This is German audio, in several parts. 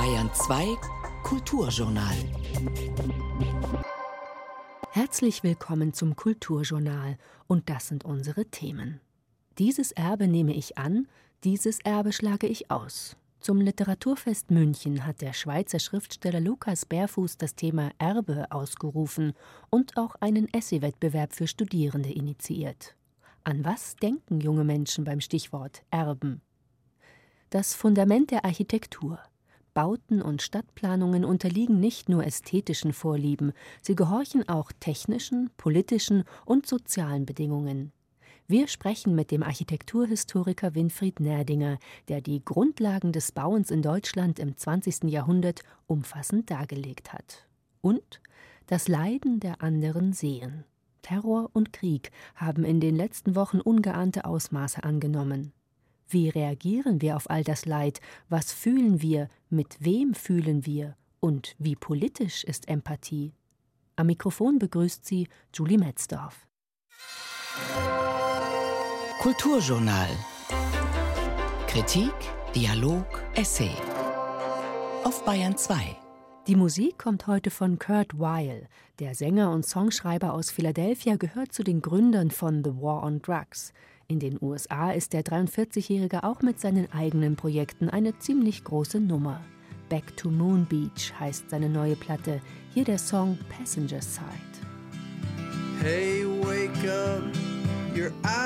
Bayern 2 Kulturjournal. Herzlich willkommen zum Kulturjournal und das sind unsere Themen. Dieses Erbe nehme ich an, dieses Erbe schlage ich aus. Zum Literaturfest München hat der Schweizer Schriftsteller Lukas Bärfuß das Thema Erbe ausgerufen und auch einen Essaywettbewerb für Studierende initiiert. An was denken junge Menschen beim Stichwort Erben? Das Fundament der Architektur. Bauten und Stadtplanungen unterliegen nicht nur ästhetischen Vorlieben, sie gehorchen auch technischen, politischen und sozialen Bedingungen. Wir sprechen mit dem Architekturhistoriker Winfried Nerdinger, der die Grundlagen des Bauens in Deutschland im 20. Jahrhundert umfassend dargelegt hat. Und das Leiden der anderen sehen. Terror und Krieg haben in den letzten Wochen ungeahnte Ausmaße angenommen. Wie reagieren wir auf all das Leid? Was fühlen wir? Mit wem fühlen wir? Und wie politisch ist Empathie? Am Mikrofon begrüßt sie Julie Metzdorf. Kulturjournal. Kritik, Dialog, Essay. Auf Bayern 2. Die Musik kommt heute von Kurt Weill. Der Sänger und Songschreiber aus Philadelphia gehört zu den Gründern von The War on Drugs. In den USA ist der 43-Jährige auch mit seinen eigenen Projekten eine ziemlich große Nummer. Back to Moon Beach heißt seine neue Platte. Hier der Song Passenger Side. Hey, wake up. Your eyes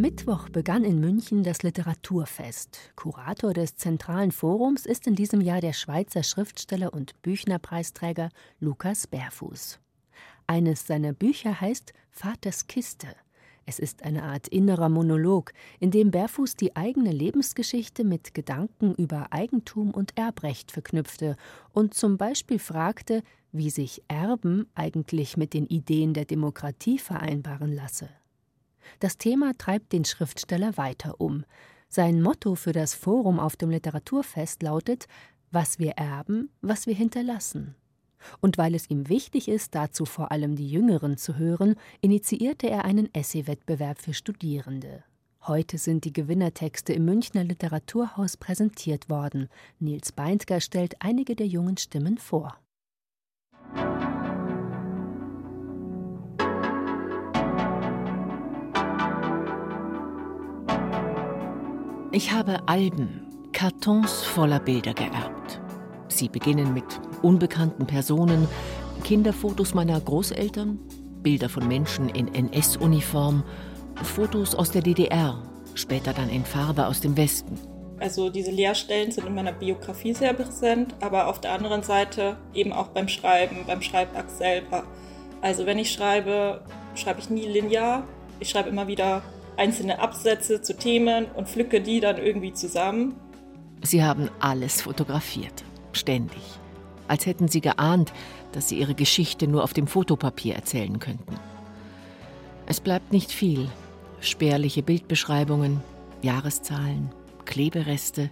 Am Mittwoch begann in München das Literaturfest. Kurator des Zentralen Forums ist in diesem Jahr der Schweizer Schriftsteller und Büchnerpreisträger Lukas Bärfuß. Eines seiner Bücher heißt Vaters Kiste. Es ist eine Art innerer Monolog, in dem Berfuß die eigene Lebensgeschichte mit Gedanken über Eigentum und Erbrecht verknüpfte und zum Beispiel fragte, wie sich Erben eigentlich mit den Ideen der Demokratie vereinbaren lasse. Das Thema treibt den Schriftsteller weiter um. Sein Motto für das Forum auf dem Literaturfest lautet Was wir erben, was wir hinterlassen. Und weil es ihm wichtig ist, dazu vor allem die Jüngeren zu hören, initiierte er einen Essaywettbewerb für Studierende. Heute sind die Gewinnertexte im Münchner Literaturhaus präsentiert worden. Nils Beindger stellt einige der jungen Stimmen vor. Ich habe Alben, Kartons voller Bilder geerbt. Sie beginnen mit unbekannten Personen, Kinderfotos meiner Großeltern, Bilder von Menschen in NS-Uniform, Fotos aus der DDR, später dann in Farbe aus dem Westen. Also diese Leerstellen sind in meiner Biografie sehr präsent, aber auf der anderen Seite eben auch beim Schreiben, beim Schreibakt selber. Also wenn ich schreibe, schreibe ich nie linear. Ich schreibe immer wieder einzelne Absätze zu Themen und pflücke die dann irgendwie zusammen. Sie haben alles fotografiert, ständig als hätten sie geahnt, dass sie ihre Geschichte nur auf dem Fotopapier erzählen könnten. Es bleibt nicht viel. Spärliche Bildbeschreibungen, Jahreszahlen, Klebereste,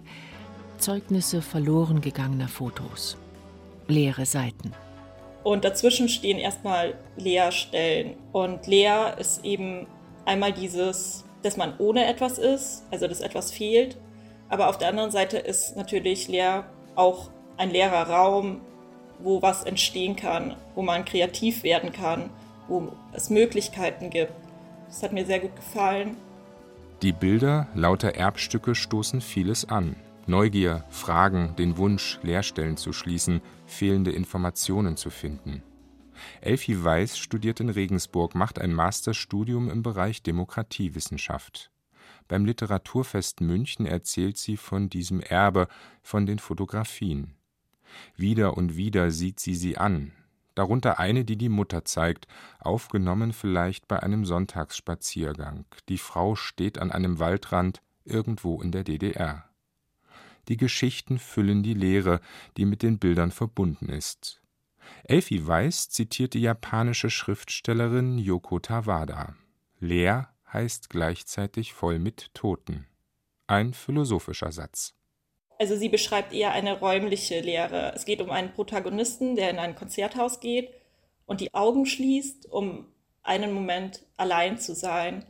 Zeugnisse verloren gegangener Fotos, leere Seiten. Und dazwischen stehen erstmal Leerstellen. Und leer ist eben einmal dieses, dass man ohne etwas ist, also dass etwas fehlt. Aber auf der anderen Seite ist natürlich leer auch ein leerer Raum, wo was entstehen kann, wo man kreativ werden kann, wo es Möglichkeiten gibt. Das hat mir sehr gut gefallen. Die Bilder lauter Erbstücke stoßen vieles an. Neugier, Fragen, den Wunsch, Leerstellen zu schließen, fehlende Informationen zu finden. Elfi Weiß studiert in Regensburg, macht ein Masterstudium im Bereich Demokratiewissenschaft. Beim Literaturfest München erzählt sie von diesem Erbe, von den Fotografien. Wieder und wieder sieht sie sie an, darunter eine, die die Mutter zeigt, aufgenommen vielleicht bei einem Sonntagsspaziergang. Die Frau steht an einem Waldrand irgendwo in der DDR. Die Geschichten füllen die Leere, die mit den Bildern verbunden ist. Elfi Weiß zitiert die japanische Schriftstellerin Yoko Tawada. Leer heißt gleichzeitig voll mit Toten. Ein philosophischer Satz. Also sie beschreibt eher eine räumliche Lehre. Es geht um einen Protagonisten, der in ein Konzerthaus geht und die Augen schließt, um einen Moment allein zu sein.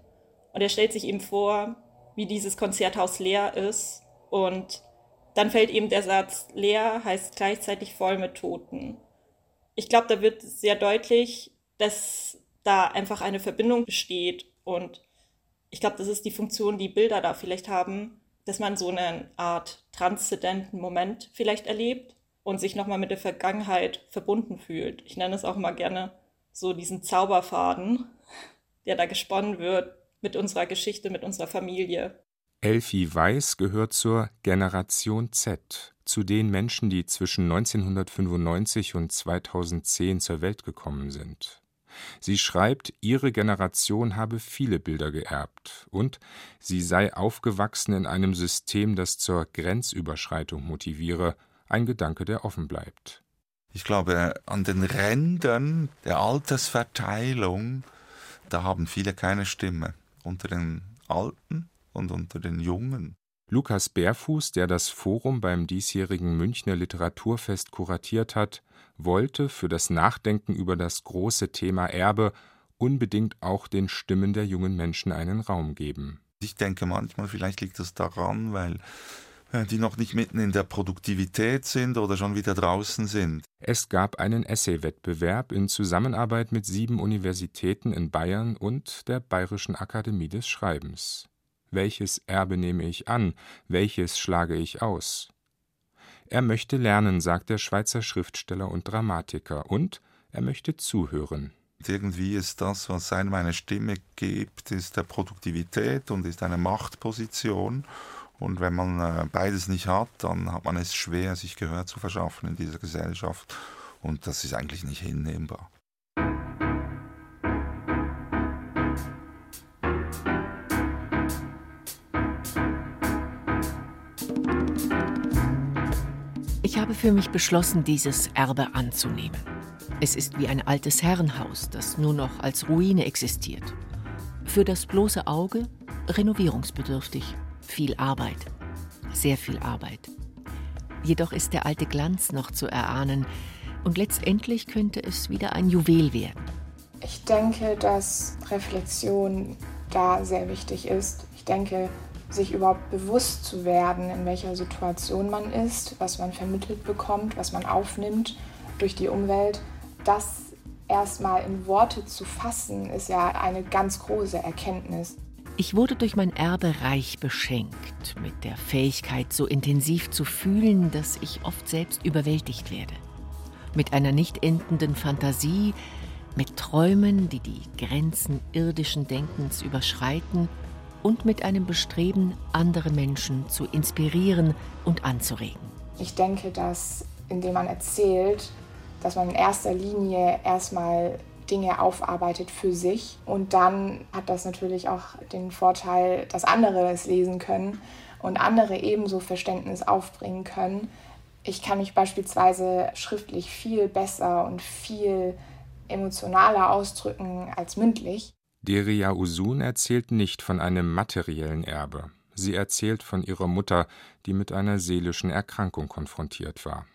Und er stellt sich ihm vor, wie dieses Konzerthaus leer ist. Und dann fällt ihm der Satz, leer heißt gleichzeitig voll mit Toten. Ich glaube, da wird sehr deutlich, dass da einfach eine Verbindung besteht. Und ich glaube, das ist die Funktion, die Bilder da vielleicht haben, dass man so eine Art transzendenten Moment vielleicht erlebt und sich nochmal mit der Vergangenheit verbunden fühlt. Ich nenne es auch immer gerne so diesen Zauberfaden, der da gesponnen wird mit unserer Geschichte, mit unserer Familie. Elfie Weiß gehört zur Generation Z, zu den Menschen, die zwischen 1995 und 2010 zur Welt gekommen sind. Sie schreibt, ihre Generation habe viele Bilder geerbt und sie sei aufgewachsen in einem System, das zur Grenzüberschreitung motiviere, ein Gedanke, der offen bleibt. Ich glaube, an den Rändern der Altersverteilung, da haben viele keine Stimme. Unter den Alten und unter den Jungen. Lukas Bärfuß, der das Forum beim diesjährigen Münchner Literaturfest kuratiert hat, wollte für das Nachdenken über das große Thema Erbe unbedingt auch den Stimmen der jungen Menschen einen Raum geben. Ich denke manchmal, vielleicht liegt es daran, weil äh, die noch nicht mitten in der Produktivität sind oder schon wieder draußen sind. Es gab einen Essaywettbewerb in Zusammenarbeit mit sieben Universitäten in Bayern und der Bayerischen Akademie des Schreibens. Welches Erbe nehme ich an, welches schlage ich aus? Er möchte lernen, sagt der Schweizer Schriftsteller und Dramatiker, und er möchte zuhören. Irgendwie ist das, was einem eine Stimme gibt, ist der Produktivität und ist eine Machtposition. Und wenn man äh, beides nicht hat, dann hat man es schwer, sich Gehör zu verschaffen in dieser Gesellschaft. Und das ist eigentlich nicht hinnehmbar. Für mich beschlossen, dieses Erbe anzunehmen. Es ist wie ein altes Herrenhaus, das nur noch als Ruine existiert. Für das bloße Auge renovierungsbedürftig, viel Arbeit, sehr viel Arbeit. Jedoch ist der alte Glanz noch zu erahnen und letztendlich könnte es wieder ein Juwel werden. Ich denke, dass Reflexion da sehr wichtig ist. Ich denke, sich überhaupt bewusst zu werden, in welcher Situation man ist, was man vermittelt bekommt, was man aufnimmt durch die Umwelt, das erstmal in Worte zu fassen, ist ja eine ganz große Erkenntnis. Ich wurde durch mein Erbe reich beschenkt, mit der Fähigkeit, so intensiv zu fühlen, dass ich oft selbst überwältigt werde. Mit einer nicht endenden Fantasie, mit Träumen, die die Grenzen irdischen Denkens überschreiten und mit einem Bestreben, andere Menschen zu inspirieren und anzuregen. Ich denke, dass indem man erzählt, dass man in erster Linie erstmal Dinge aufarbeitet für sich und dann hat das natürlich auch den Vorteil, dass andere es lesen können und andere ebenso Verständnis aufbringen können. Ich kann mich beispielsweise schriftlich viel besser und viel emotionaler ausdrücken als mündlich. Deria Usun erzählt nicht von einem materiellen Erbe. Sie erzählt von ihrer Mutter, die mit einer seelischen Erkrankung konfrontiert war.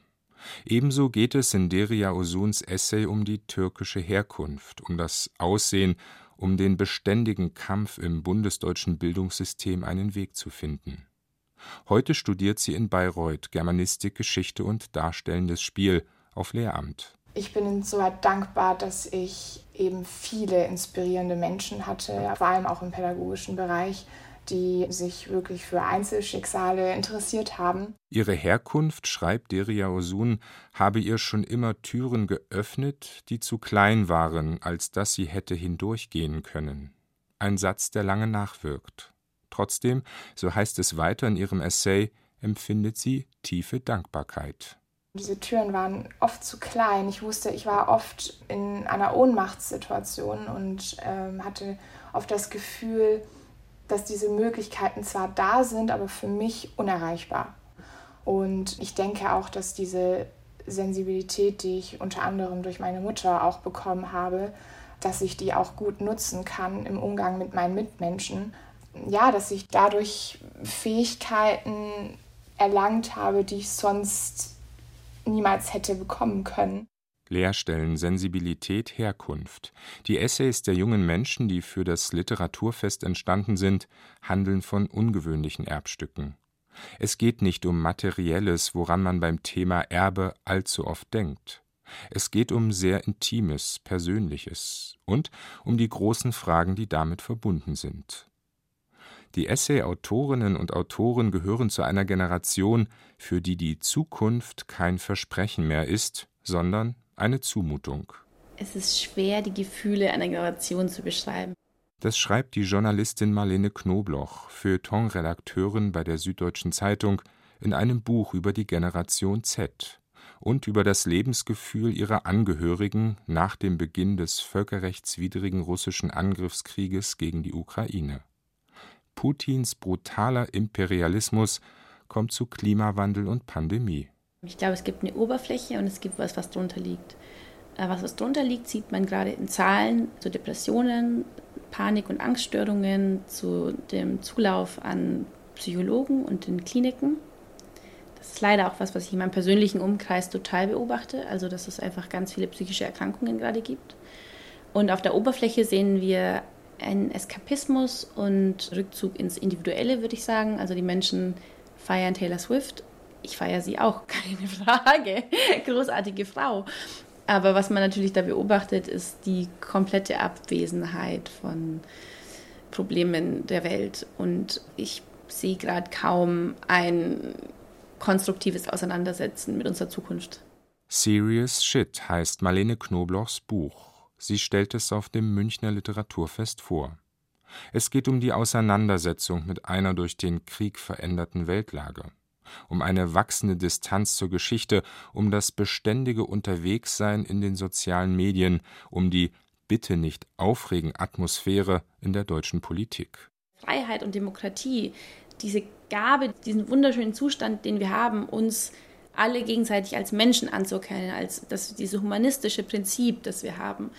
Ebenso geht es in Deria Usuns Essay um die türkische Herkunft, um das Aussehen, um den beständigen Kampf im bundesdeutschen Bildungssystem einen Weg zu finden. Heute studiert sie in Bayreuth Germanistik, Geschichte und Darstellendes Spiel auf Lehramt. Ich bin insoweit dankbar, dass ich eben viele inspirierende Menschen hatte, vor allem auch im pädagogischen Bereich, die sich wirklich für Einzelschicksale interessiert haben. Ihre Herkunft, schreibt Deria Osun, habe ihr schon immer Türen geöffnet, die zu klein waren, als dass sie hätte hindurchgehen können. Ein Satz, der lange nachwirkt. Trotzdem, so heißt es weiter in ihrem Essay, empfindet sie tiefe Dankbarkeit. Diese Türen waren oft zu klein. Ich wusste, ich war oft in einer Ohnmachtssituation und ähm, hatte oft das Gefühl, dass diese Möglichkeiten zwar da sind, aber für mich unerreichbar. Und ich denke auch, dass diese Sensibilität, die ich unter anderem durch meine Mutter auch bekommen habe, dass ich die auch gut nutzen kann im Umgang mit meinen Mitmenschen. Ja, dass ich dadurch Fähigkeiten erlangt habe, die ich sonst niemals hätte bekommen können. Lehrstellen, Sensibilität, Herkunft. Die Essays der jungen Menschen, die für das Literaturfest entstanden sind, handeln von ungewöhnlichen Erbstücken. Es geht nicht um Materielles, woran man beim Thema Erbe allzu oft denkt. Es geht um sehr Intimes, Persönliches und um die großen Fragen, die damit verbunden sind. Die Essay-Autorinnen und Autoren gehören zu einer Generation, für die die Zukunft kein Versprechen mehr ist, sondern eine Zumutung. Es ist schwer, die Gefühle einer Generation zu beschreiben. Das schreibt die Journalistin Marlene Knobloch, Feuilleton-Redakteurin bei der Süddeutschen Zeitung, in einem Buch über die Generation Z und über das Lebensgefühl ihrer Angehörigen nach dem Beginn des völkerrechtswidrigen russischen Angriffskrieges gegen die Ukraine. Putins brutaler Imperialismus kommt zu Klimawandel und Pandemie. Ich glaube, es gibt eine Oberfläche und es gibt was, was drunter liegt. Äh, was, was drunter liegt, sieht man gerade in Zahlen zu Depressionen, Panik- und Angststörungen, zu dem Zulauf an Psychologen und in Kliniken. Das ist leider auch was, was ich in meinem persönlichen Umkreis total beobachte, also dass es einfach ganz viele psychische Erkrankungen gerade gibt. Und auf der Oberfläche sehen wir ein Eskapismus und Rückzug ins Individuelle, würde ich sagen. Also die Menschen feiern Taylor Swift. Ich feiere sie auch, keine Frage. Großartige Frau. Aber was man natürlich da beobachtet, ist die komplette Abwesenheit von Problemen der Welt. Und ich sehe gerade kaum ein konstruktives Auseinandersetzen mit unserer Zukunft. Serious Shit heißt Marlene Knoblochs Buch. Sie stellt es auf dem Münchner Literaturfest vor. Es geht um die Auseinandersetzung mit einer durch den Krieg veränderten Weltlage, um eine wachsende Distanz zur Geschichte, um das beständige Unterwegssein in den sozialen Medien, um die bitte nicht aufregen Atmosphäre in der deutschen Politik. Freiheit und Demokratie, diese Gabe, diesen wunderschönen Zustand, den wir haben, uns alle gegenseitig als Menschen anzuerkennen, als das, dieses humanistische Prinzip, das wir haben.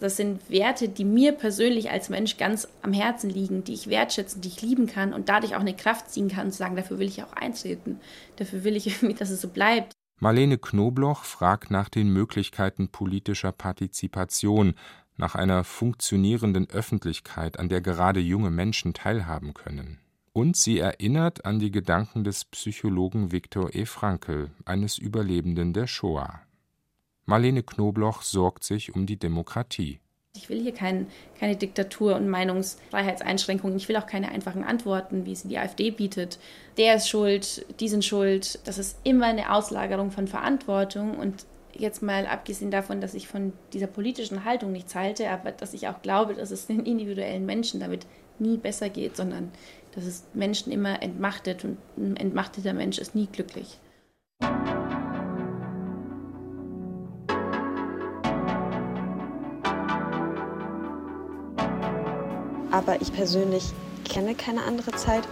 Das sind Werte, die mir persönlich als Mensch ganz am Herzen liegen, die ich wertschätzen, die ich lieben kann und dadurch auch eine Kraft ziehen kann, zu sagen, dafür will ich auch eintreten. Dafür will ich dass es so bleibt. Marlene Knobloch fragt nach den Möglichkeiten politischer Partizipation, nach einer funktionierenden Öffentlichkeit, an der gerade junge Menschen teilhaben können. Und sie erinnert an die Gedanken des Psychologen Viktor E. Frankl, eines Überlebenden der Shoah. Marlene Knobloch sorgt sich um die Demokratie. Ich will hier kein, keine Diktatur und Meinungsfreiheitseinschränkungen. Ich will auch keine einfachen Antworten, wie sie die AfD bietet. Der ist schuld, die sind schuld. Das ist immer eine Auslagerung von Verantwortung. Und jetzt mal abgesehen davon, dass ich von dieser politischen Haltung nichts halte, aber dass ich auch glaube, dass es den individuellen Menschen damit nie besser geht, sondern dass es Menschen immer entmachtet und ein entmachteter Mensch ist nie glücklich. aber ich persönlich kenne keine andere Zeit.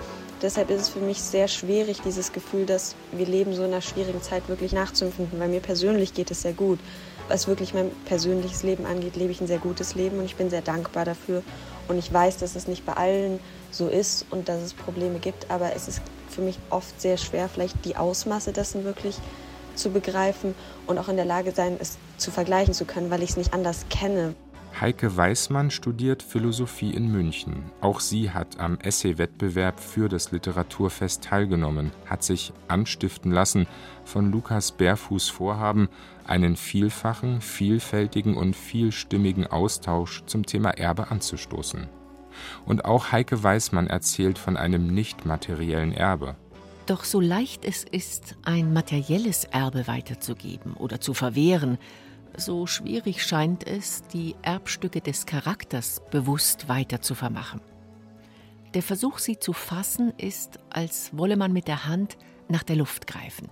Deshalb ist es für mich sehr schwierig, dieses Gefühl, dass wir leben so in einer schwierigen Zeit wirklich nachzuempfinden, weil mir persönlich geht es sehr gut. Was wirklich mein persönliches Leben angeht, lebe ich ein sehr gutes Leben und ich bin sehr dankbar dafür. Und ich weiß, dass es nicht bei allen so ist und dass es Probleme gibt, aber es ist für mich oft sehr schwer, vielleicht die Ausmaße dessen wirklich zu begreifen und auch in der Lage sein, es zu vergleichen zu können, weil ich es nicht anders kenne. Heike Weißmann studiert Philosophie in München. Auch sie hat am Essay-Wettbewerb für das Literaturfest teilgenommen, hat sich anstiften lassen von Lukas Bärfuß Vorhaben, einen vielfachen, vielfältigen und vielstimmigen Austausch zum Thema Erbe anzustoßen. Und auch Heike Weißmann erzählt von einem nicht materiellen Erbe. Doch so leicht es ist, ein materielles Erbe weiterzugeben oder zu verwehren, so schwierig scheint es, die Erbstücke des Charakters bewusst weiter zu vermachen. Der Versuch, sie zu fassen, ist, als wolle man mit der Hand nach der Luft greifen.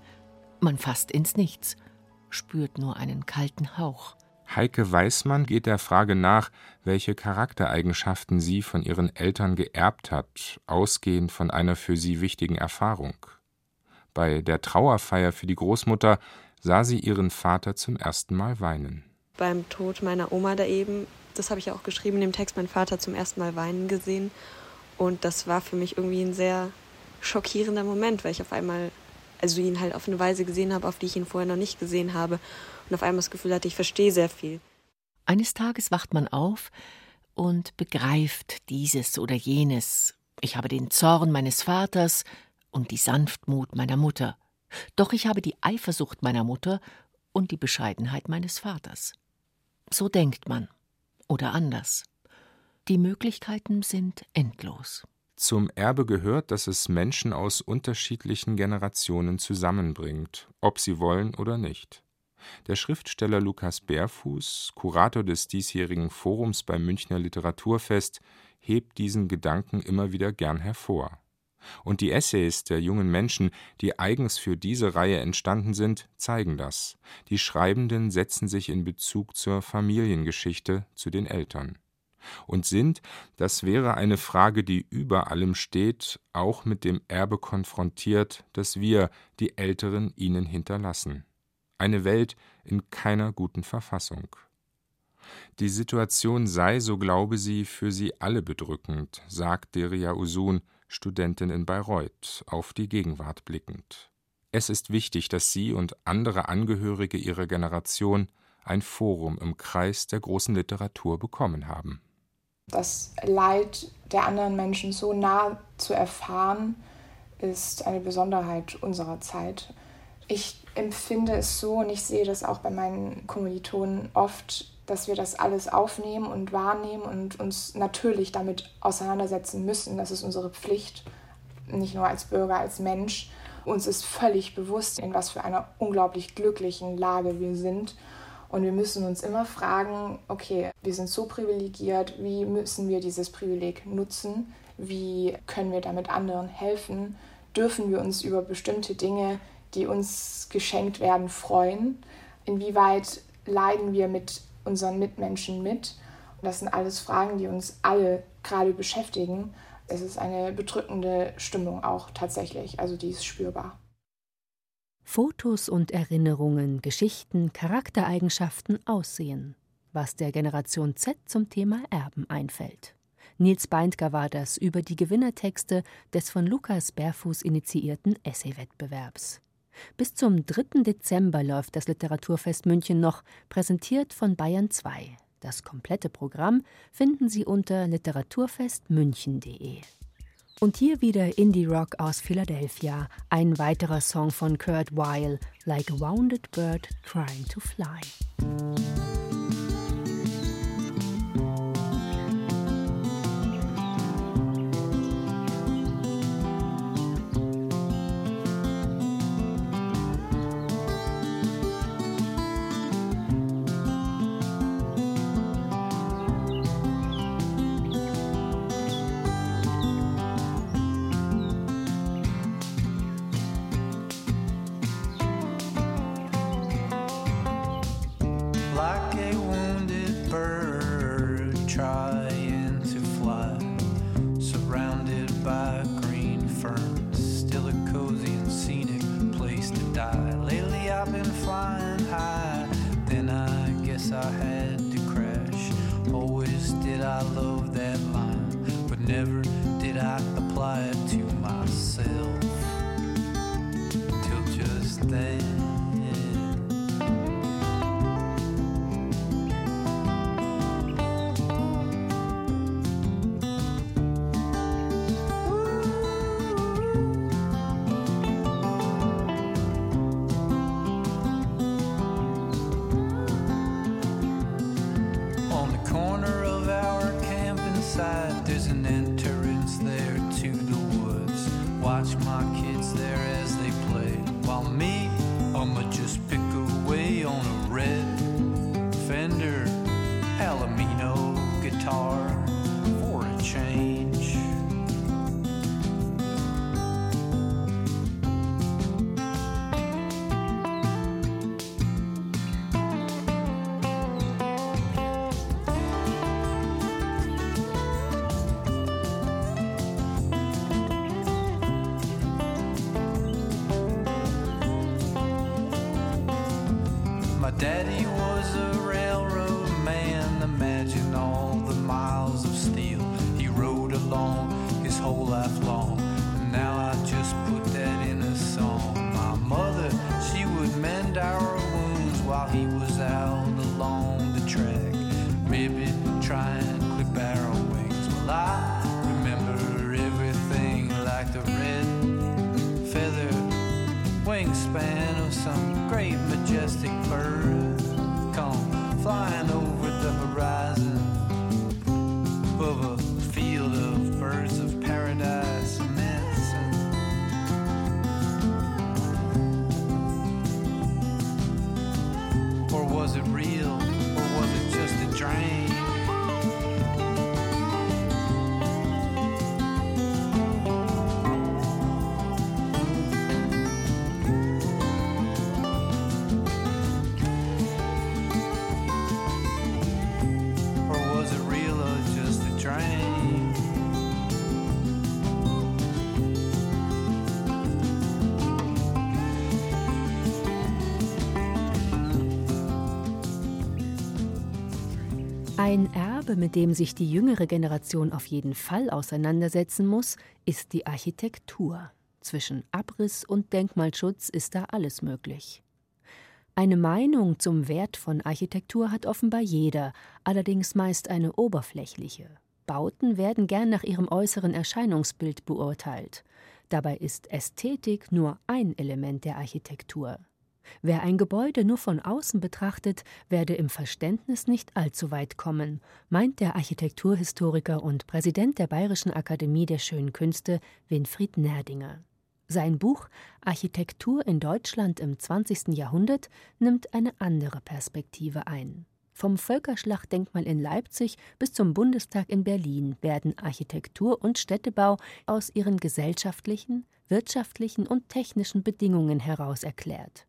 Man fasst ins Nichts, spürt nur einen kalten Hauch. Heike Weißmann geht der Frage nach, welche Charaktereigenschaften sie von ihren Eltern geerbt hat, ausgehend von einer für sie wichtigen Erfahrung. Bei der Trauerfeier für die Großmutter sah sie ihren Vater zum ersten Mal weinen. Beim Tod meiner Oma da eben, das habe ich auch geschrieben in dem Text, meinen Vater zum ersten Mal weinen gesehen. Und das war für mich irgendwie ein sehr schockierender Moment, weil ich auf einmal, also ihn halt auf eine Weise gesehen habe, auf die ich ihn vorher noch nicht gesehen habe. Und auf einmal das Gefühl hatte, ich verstehe sehr viel. Eines Tages wacht man auf und begreift dieses oder jenes. Ich habe den Zorn meines Vaters und die Sanftmut meiner Mutter. Doch ich habe die Eifersucht meiner Mutter und die Bescheidenheit meines Vaters. So denkt man. Oder anders. Die Möglichkeiten sind endlos. Zum Erbe gehört, dass es Menschen aus unterschiedlichen Generationen zusammenbringt, ob sie wollen oder nicht. Der Schriftsteller Lukas Bärfuß, Kurator des diesjährigen Forums beim Münchner Literaturfest, hebt diesen Gedanken immer wieder gern hervor. Und die Essays der jungen Menschen, die eigens für diese Reihe entstanden sind, zeigen das. Die Schreibenden setzen sich in Bezug zur Familiengeschichte, zu den Eltern. Und sind, das wäre eine Frage, die über allem steht, auch mit dem Erbe konfrontiert, das wir, die Älteren, ihnen hinterlassen. Eine Welt in keiner guten Verfassung. Die Situation sei, so glaube sie, für sie alle bedrückend, sagt Deria Usun, Studentin in Bayreuth, auf die Gegenwart blickend. Es ist wichtig, dass sie und andere Angehörige ihrer Generation ein Forum im Kreis der großen Literatur bekommen haben. Das Leid der anderen Menschen so nah zu erfahren, ist eine Besonderheit unserer Zeit. Ich empfinde es so und ich sehe das auch bei meinen Kommilitonen oft, dass wir das alles aufnehmen und wahrnehmen und uns natürlich damit auseinandersetzen müssen. Das ist unsere Pflicht, nicht nur als Bürger, als Mensch. Uns ist völlig bewusst, in was für einer unglaublich glücklichen Lage wir sind. Und wir müssen uns immer fragen, okay, wir sind so privilegiert, wie müssen wir dieses Privileg nutzen? Wie können wir damit anderen helfen? Dürfen wir uns über bestimmte Dinge, die uns geschenkt werden, freuen? Inwieweit leiden wir mit unseren Mitmenschen mit? Und das sind alles Fragen, die uns alle gerade beschäftigen. Es ist eine bedrückende Stimmung auch tatsächlich, also die ist spürbar. Fotos und Erinnerungen, Geschichten, Charaktereigenschaften, Aussehen, was der Generation Z zum Thema Erben einfällt. Nils Beindker war das über die Gewinnertexte des von Lukas Berfuß initiierten Essaywettbewerbs. Bis zum 3. Dezember läuft das Literaturfest München noch, präsentiert von Bayern 2. Das komplette Programm finden Sie unter literaturfestmünchen.de. Und hier wieder Indie Rock aus Philadelphia, ein weiterer Song von Kurt Weill, Like a Wounded Bird Trying to Fly. Ein Erbe, mit dem sich die jüngere Generation auf jeden Fall auseinandersetzen muss, ist die Architektur. Zwischen Abriss und Denkmalschutz ist da alles möglich. Eine Meinung zum Wert von Architektur hat offenbar jeder, allerdings meist eine oberflächliche. Bauten werden gern nach ihrem äußeren Erscheinungsbild beurteilt. Dabei ist Ästhetik nur ein Element der Architektur. Wer ein Gebäude nur von außen betrachtet, werde im Verständnis nicht allzu weit kommen, meint der Architekturhistoriker und Präsident der Bayerischen Akademie der Schönen Künste Winfried Nerdinger. Sein Buch Architektur in Deutschland im 20. Jahrhundert nimmt eine andere Perspektive ein. Vom Völkerschlachtdenkmal in Leipzig bis zum Bundestag in Berlin werden Architektur und Städtebau aus ihren gesellschaftlichen, wirtschaftlichen und technischen Bedingungen heraus erklärt.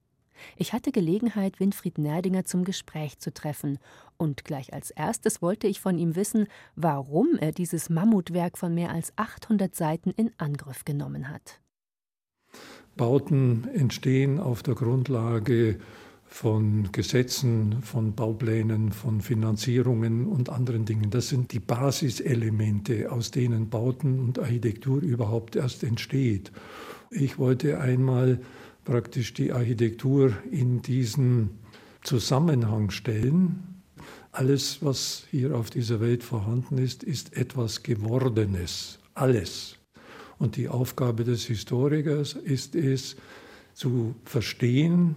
Ich hatte Gelegenheit, Winfried Nerdinger zum Gespräch zu treffen, und gleich als erstes wollte ich von ihm wissen, warum er dieses Mammutwerk von mehr als 800 Seiten in Angriff genommen hat. Bauten entstehen auf der Grundlage von Gesetzen, von Bauplänen, von Finanzierungen und anderen Dingen. Das sind die Basiselemente, aus denen Bauten und Architektur überhaupt erst entsteht. Ich wollte einmal praktisch die Architektur in diesen Zusammenhang stellen. Alles, was hier auf dieser Welt vorhanden ist, ist etwas Gewordenes. Alles. Und die Aufgabe des Historikers ist es, zu verstehen,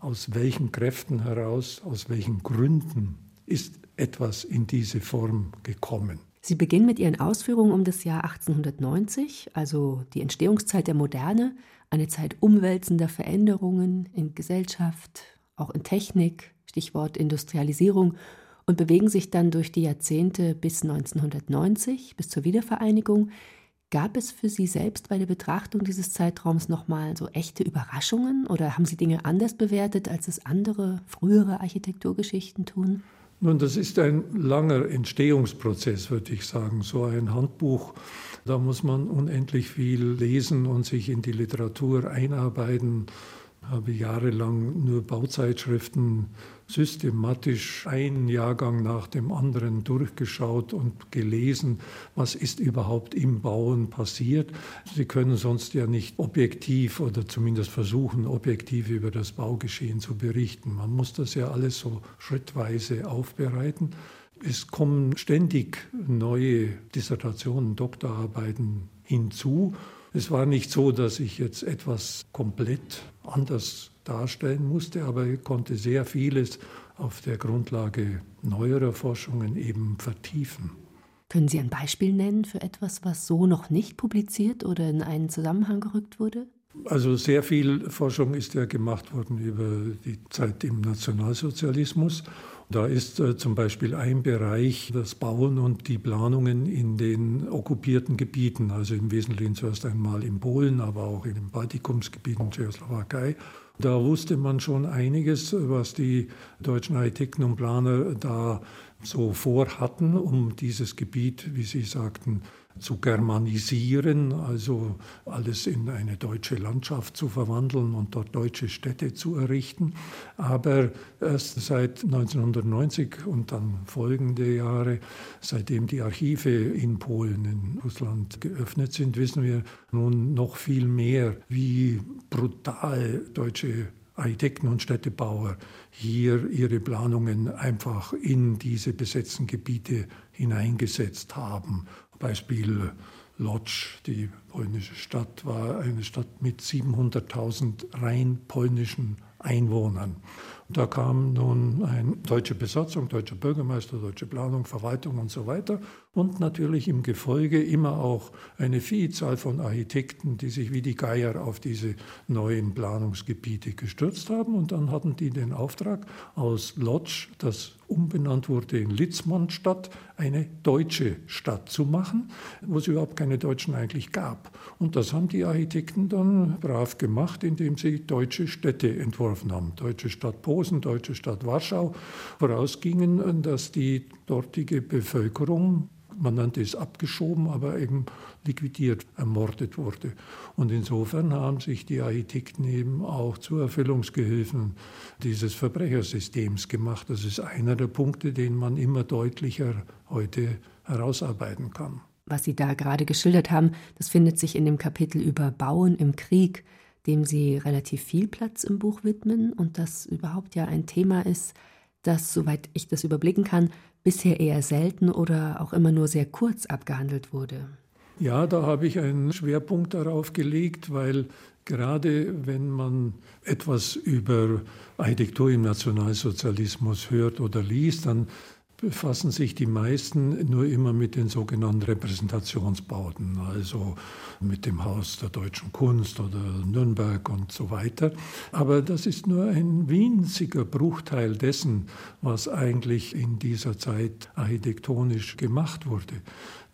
aus welchen Kräften heraus, aus welchen Gründen ist etwas in diese Form gekommen. Sie beginnen mit Ihren Ausführungen um das Jahr 1890, also die Entstehungszeit der Moderne, eine Zeit umwälzender Veränderungen in Gesellschaft, auch in Technik, Stichwort Industrialisierung, und bewegen sich dann durch die Jahrzehnte bis 1990, bis zur Wiedervereinigung. Gab es für Sie selbst bei der Betrachtung dieses Zeitraums nochmal so echte Überraschungen oder haben Sie Dinge anders bewertet, als es andere, frühere Architekturgeschichten tun? Nun, das ist ein langer Entstehungsprozess, würde ich sagen. So ein Handbuch, da muss man unendlich viel lesen und sich in die Literatur einarbeiten habe jahrelang nur Bauzeitschriften systematisch einen Jahrgang nach dem anderen durchgeschaut und gelesen, was ist überhaupt im Bauen passiert. Sie können sonst ja nicht objektiv oder zumindest versuchen, objektiv über das Baugeschehen zu berichten. Man muss das ja alles so schrittweise aufbereiten. Es kommen ständig neue Dissertationen, Doktorarbeiten hinzu. Es war nicht so, dass ich jetzt etwas komplett anders darstellen musste, aber ich konnte sehr vieles auf der Grundlage neuerer Forschungen eben vertiefen. Können Sie ein Beispiel nennen für etwas, was so noch nicht publiziert oder in einen Zusammenhang gerückt wurde? Also sehr viel Forschung ist ja gemacht worden über die Zeit im Nationalsozialismus da ist äh, zum Beispiel ein Bereich das Bauen und die Planungen in den okkupierten Gebieten, also im Wesentlichen zuerst einmal in Polen, aber auch in den Baltikumsgebieten, Tschechoslowakei. Da wusste man schon einiges, was die deutschen Architekten und Planer da so vorhatten, um dieses Gebiet, wie Sie sagten, zu germanisieren, also alles in eine deutsche Landschaft zu verwandeln und dort deutsche Städte zu errichten. Aber erst seit 1990 und dann folgende Jahre, seitdem die Archive in Polen, in Russland geöffnet sind, wissen wir nun noch viel mehr, wie brutal deutsche Architekten und Städtebauer hier ihre Planungen einfach in diese besetzten Gebiete hineingesetzt haben Beispiel Lodz, die polnische Stadt, war eine Stadt mit 700.000 rein polnischen Einwohnern. Da kam nun eine deutsche Besatzung, deutscher Bürgermeister, deutsche Planung, Verwaltung und so weiter. Und natürlich im Gefolge immer auch eine Vielzahl von Architekten, die sich wie die Geier auf diese neuen Planungsgebiete gestürzt haben. Und dann hatten die den Auftrag, aus Lodz, das umbenannt wurde in Litzmannstadt, eine deutsche Stadt zu machen, wo es überhaupt keine Deutschen eigentlich gab. Und das haben die Architekten dann brav gemacht, indem sie deutsche Städte entworfen haben. Deutsche Stadt Posen, deutsche Stadt Warschau vorausgingen, dass die dortige Bevölkerung man nannte es abgeschoben, aber eben liquidiert, ermordet wurde. Und insofern haben sich die Architekten eben auch zu Erfüllungsgehilfen dieses Verbrechersystems gemacht. Das ist einer der Punkte, den man immer deutlicher heute herausarbeiten kann. Was Sie da gerade geschildert haben, das findet sich in dem Kapitel über Bauen im Krieg, dem Sie relativ viel Platz im Buch widmen und das überhaupt ja ein Thema ist, das, soweit ich das überblicken kann, bisher eher selten oder auch immer nur sehr kurz abgehandelt wurde. Ja, da habe ich einen Schwerpunkt darauf gelegt, weil gerade wenn man etwas über Architektur im Nationalsozialismus hört oder liest, dann befassen sich die meisten nur immer mit den sogenannten Repräsentationsbauten, also mit dem Haus der deutschen Kunst oder Nürnberg und so weiter. Aber das ist nur ein winziger Bruchteil dessen, was eigentlich in dieser Zeit architektonisch gemacht wurde.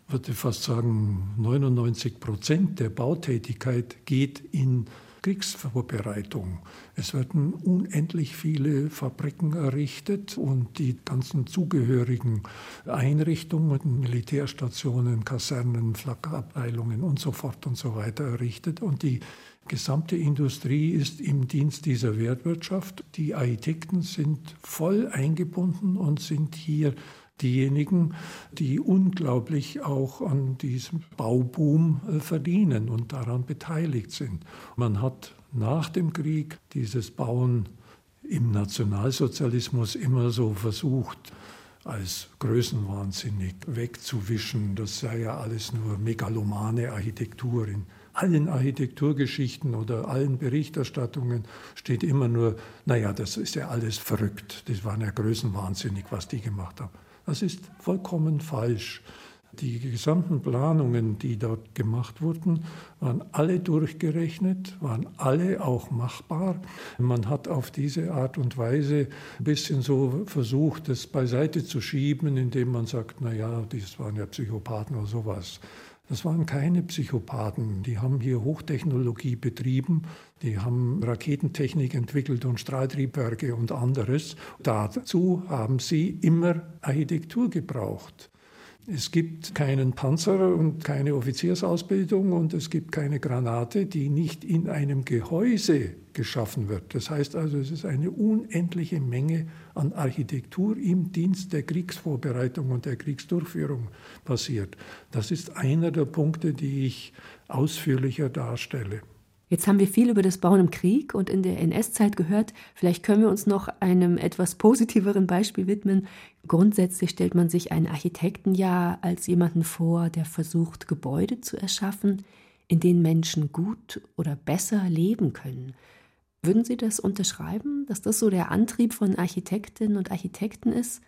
Ich würde fast sagen, 99 Prozent der Bautätigkeit geht in Kriegsvorbereitung. Es werden unendlich viele Fabriken errichtet und die ganzen zugehörigen Einrichtungen, Militärstationen, Kasernen, Flakabteilungen und so fort und so weiter errichtet. Und die gesamte Industrie ist im Dienst dieser Wertwirtschaft. Die Architekten sind voll eingebunden und sind hier diejenigen, die unglaublich auch an diesem Bauboom äh, verdienen und daran beteiligt sind. Man hat nach dem Krieg dieses Bauen im Nationalsozialismus immer so versucht, als größenwahnsinnig wegzuwischen. Das sei ja alles nur megalomane Architektur. In allen Architekturgeschichten oder allen Berichterstattungen steht immer nur, naja, das ist ja alles verrückt. Das waren ja größenwahnsinnig, was die gemacht haben. Das ist vollkommen falsch. Die gesamten Planungen, die dort gemacht wurden, waren alle durchgerechnet, waren alle auch machbar. Man hat auf diese Art und Weise ein bisschen so versucht, das beiseite zu schieben, indem man sagt, na ja, das waren ja Psychopathen oder sowas. Das waren keine Psychopathen, die haben hier Hochtechnologie betrieben, die haben Raketentechnik entwickelt und Strahltriebwerke und anderes. Dazu haben sie immer Architektur gebraucht. Es gibt keinen Panzer und keine Offiziersausbildung und es gibt keine Granate, die nicht in einem Gehäuse geschaffen wird. Das heißt also, es ist eine unendliche Menge an Architektur im Dienst der Kriegsvorbereitung und der Kriegsdurchführung passiert. Das ist einer der Punkte, die ich ausführlicher darstelle. Jetzt haben wir viel über das Bauen im Krieg und in der NS-Zeit gehört. Vielleicht können wir uns noch einem etwas positiveren Beispiel widmen. Grundsätzlich stellt man sich einen Architekten ja als jemanden vor, der versucht, Gebäude zu erschaffen, in denen Menschen gut oder besser leben können. Würden Sie das unterschreiben, dass das so der Antrieb von Architektinnen und Architekten ist?